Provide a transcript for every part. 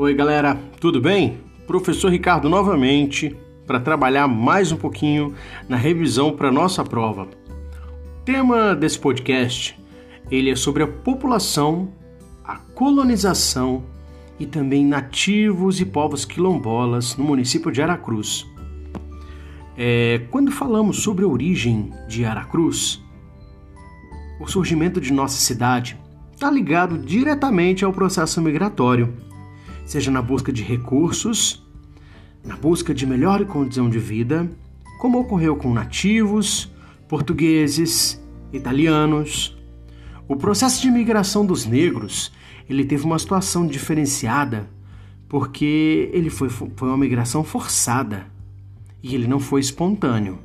Oi, galera, tudo bem? Professor Ricardo novamente para trabalhar mais um pouquinho na revisão para nossa prova. O tema desse podcast, ele é sobre a população, a colonização e também nativos e povos quilombolas no município de Aracruz. É, quando falamos sobre a origem de Aracruz, o surgimento de nossa cidade está ligado diretamente ao processo migratório, seja na busca de recursos, na busca de melhor condição de vida, como ocorreu com nativos, portugueses, italianos. O processo de migração dos negros ele teve uma situação diferenciada porque ele foi, foi uma migração forçada e ele não foi espontâneo.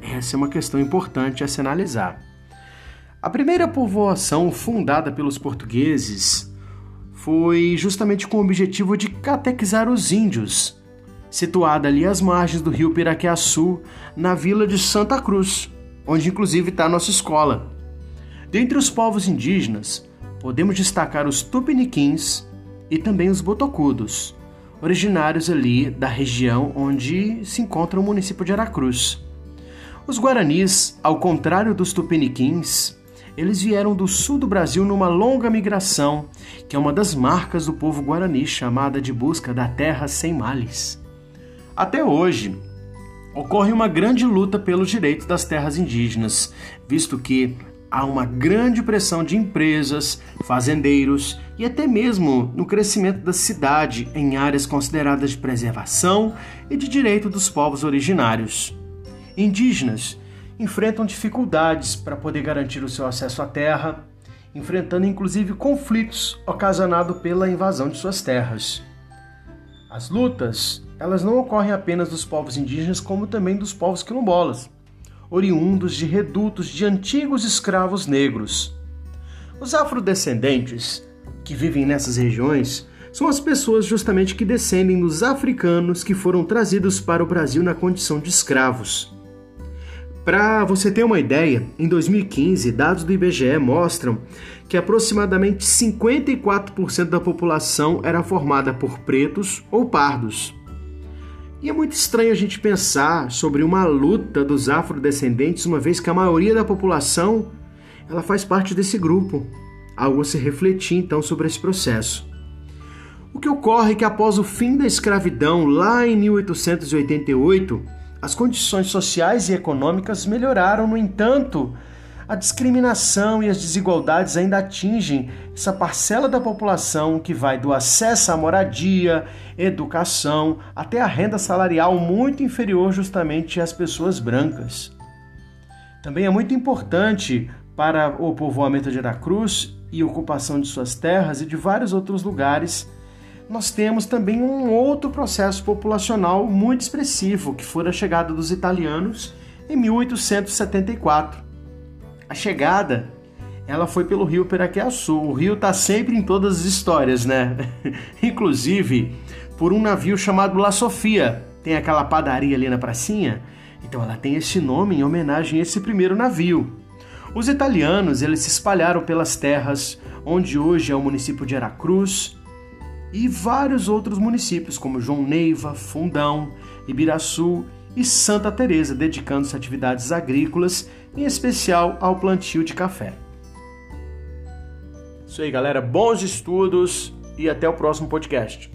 Essa é uma questão importante a se analisar. A primeira povoação fundada pelos portugueses foi justamente com o objetivo de catequizar os índios, situada ali às margens do rio Piraquiaçu, na vila de Santa Cruz, onde inclusive está a nossa escola. Dentre os povos indígenas, podemos destacar os tupiniquins e também os botocudos, originários ali da região onde se encontra o município de Aracruz. Os guaranis, ao contrário dos tupiniquins, eles vieram do sul do Brasil numa longa migração, que é uma das marcas do povo guarani, chamada de busca da terra sem males. Até hoje, ocorre uma grande luta pelos direitos das terras indígenas, visto que há uma grande pressão de empresas, fazendeiros e até mesmo no crescimento da cidade em áreas consideradas de preservação e de direito dos povos originários. Indígenas enfrentam dificuldades para poder garantir o seu acesso à terra, enfrentando inclusive conflitos ocasionados pela invasão de suas terras. As lutas, elas não ocorrem apenas dos povos indígenas, como também dos povos quilombolas, oriundos de redutos de antigos escravos negros. Os afrodescendentes que vivem nessas regiões são as pessoas justamente que descendem dos africanos que foram trazidos para o Brasil na condição de escravos. Para você ter uma ideia, em 2015, dados do IBGE mostram que aproximadamente 54% da população era formada por pretos ou pardos. E é muito estranho a gente pensar sobre uma luta dos afrodescendentes, uma vez que a maioria da população ela faz parte desse grupo. Algo a se refletir então sobre esse processo. O que ocorre é que após o fim da escravidão, lá em 1888, as condições sociais e econômicas melhoraram, no entanto, a discriminação e as desigualdades ainda atingem essa parcela da população que vai do acesso à moradia, educação, até a renda salarial muito inferior justamente às pessoas brancas. Também é muito importante para o povoamento de Aracruz e ocupação de suas terras e de vários outros lugares nós temos também um outro processo populacional muito expressivo, que foi a chegada dos italianos em 1874. A chegada, ela foi pelo rio Piraquiaçu. O rio está sempre em todas as histórias, né? Inclusive por um navio chamado La Sofia. Tem aquela padaria ali na pracinha. Então ela tem esse nome em homenagem a esse primeiro navio. Os italianos, eles se espalharam pelas terras onde hoje é o município de Aracruz, e vários outros municípios, como João Neiva, Fundão, Ibiraçu e Santa Teresa, dedicando-se a atividades agrícolas, em especial ao plantio de café. Isso aí, galera. Bons estudos e até o próximo podcast.